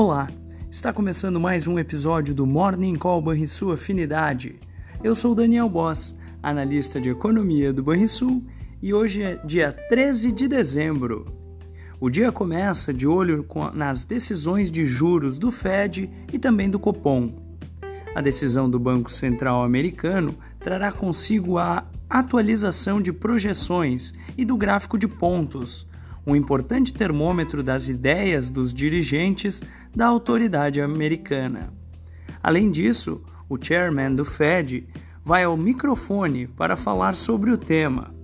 Olá, está começando mais um episódio do Morning Call Banrisul Afinidade. Eu sou Daniel Boss, analista de economia do Banrisul, e hoje é dia 13 de dezembro. O dia começa de olho nas decisões de juros do Fed e também do Copom. A decisão do Banco Central Americano trará consigo a atualização de projeções e do gráfico de pontos um importante termômetro das ideias dos dirigentes da autoridade americana. Além disso, o chairman do Fed vai ao microfone para falar sobre o tema.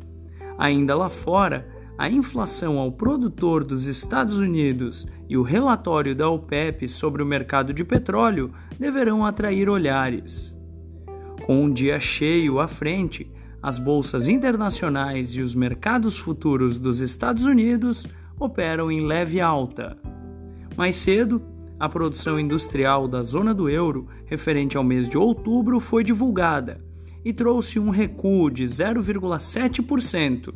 Ainda lá fora, a inflação ao produtor dos Estados Unidos e o relatório da OPEP sobre o mercado de petróleo deverão atrair olhares. Com um dia cheio à frente, as bolsas internacionais e os mercados futuros dos Estados Unidos operam em leve alta. Mais cedo, a produção industrial da zona do euro, referente ao mês de outubro, foi divulgada e trouxe um recuo de 0,7%.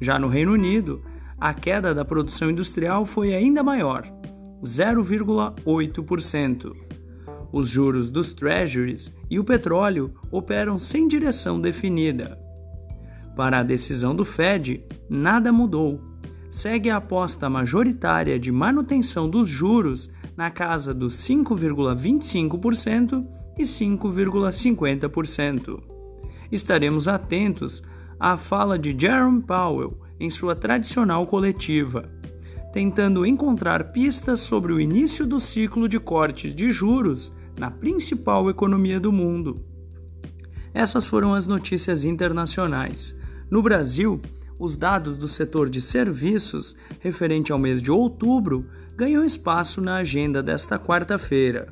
Já no Reino Unido, a queda da produção industrial foi ainda maior, 0,8%. Os juros dos treasuries e o petróleo operam sem direção definida. Para a decisão do Fed, nada mudou. Segue a aposta majoritária de manutenção dos juros na casa dos 5,25% e 5,50%. Estaremos atentos à fala de Jerome Powell em sua tradicional coletiva tentando encontrar pistas sobre o início do ciclo de cortes de juros na principal economia do mundo. Essas foram as notícias internacionais. No Brasil, os dados do setor de serviços referente ao mês de outubro ganham espaço na agenda desta quarta-feira.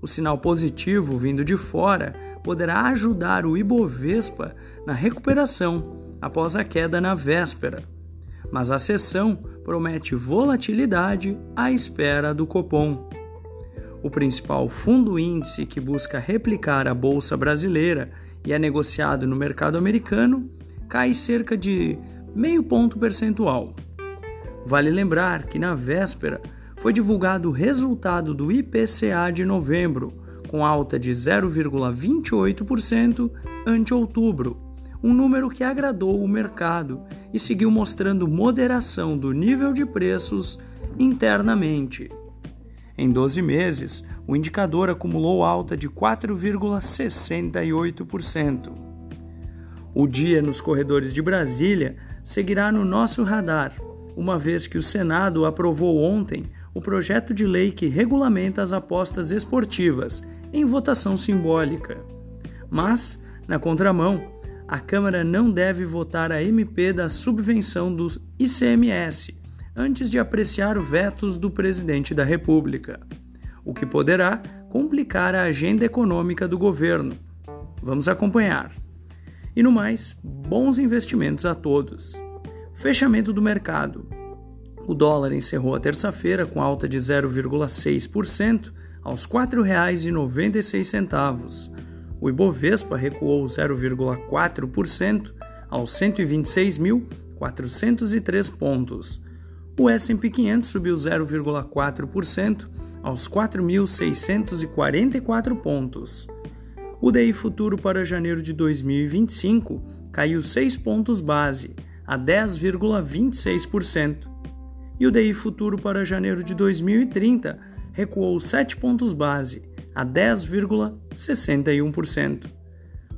O sinal positivo vindo de fora poderá ajudar o Ibovespa na recuperação após a queda na véspera. Mas a sessão promete volatilidade à espera do Copom o principal fundo índice que busca replicar a bolsa brasileira e é negociado no mercado americano, cai cerca de meio ponto percentual. Vale lembrar que na véspera foi divulgado o resultado do IPCA de novembro, com alta de 0,28% ante outubro, um número que agradou o mercado e seguiu mostrando moderação do nível de preços internamente. Em 12 meses, o indicador acumulou alta de 4,68%. O dia nos corredores de Brasília seguirá no nosso radar, uma vez que o Senado aprovou ontem o projeto de lei que regulamenta as apostas esportivas, em votação simbólica. Mas, na contramão, a Câmara não deve votar a MP da subvenção do ICMS antes de apreciar vetos do presidente da República, o que poderá complicar a agenda econômica do governo. Vamos acompanhar. E no mais, bons investimentos a todos. Fechamento do mercado. O dólar encerrou a terça-feira com alta de 0,6% aos R$ 4,96. O Ibovespa recuou 0,4% aos 126.403 pontos o S&P 500 subiu 0,4% aos 4.644 pontos. O DI futuro para janeiro de 2025 caiu 6 pontos base, a 10,26%. E o DI futuro para janeiro de 2030 recuou 7 pontos base, a 10,61%.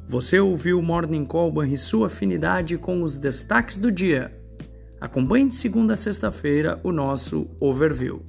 Você ouviu o Morning Call Banrisul Afinidade com os destaques do dia. Acompanhe de segunda a sexta-feira o nosso overview.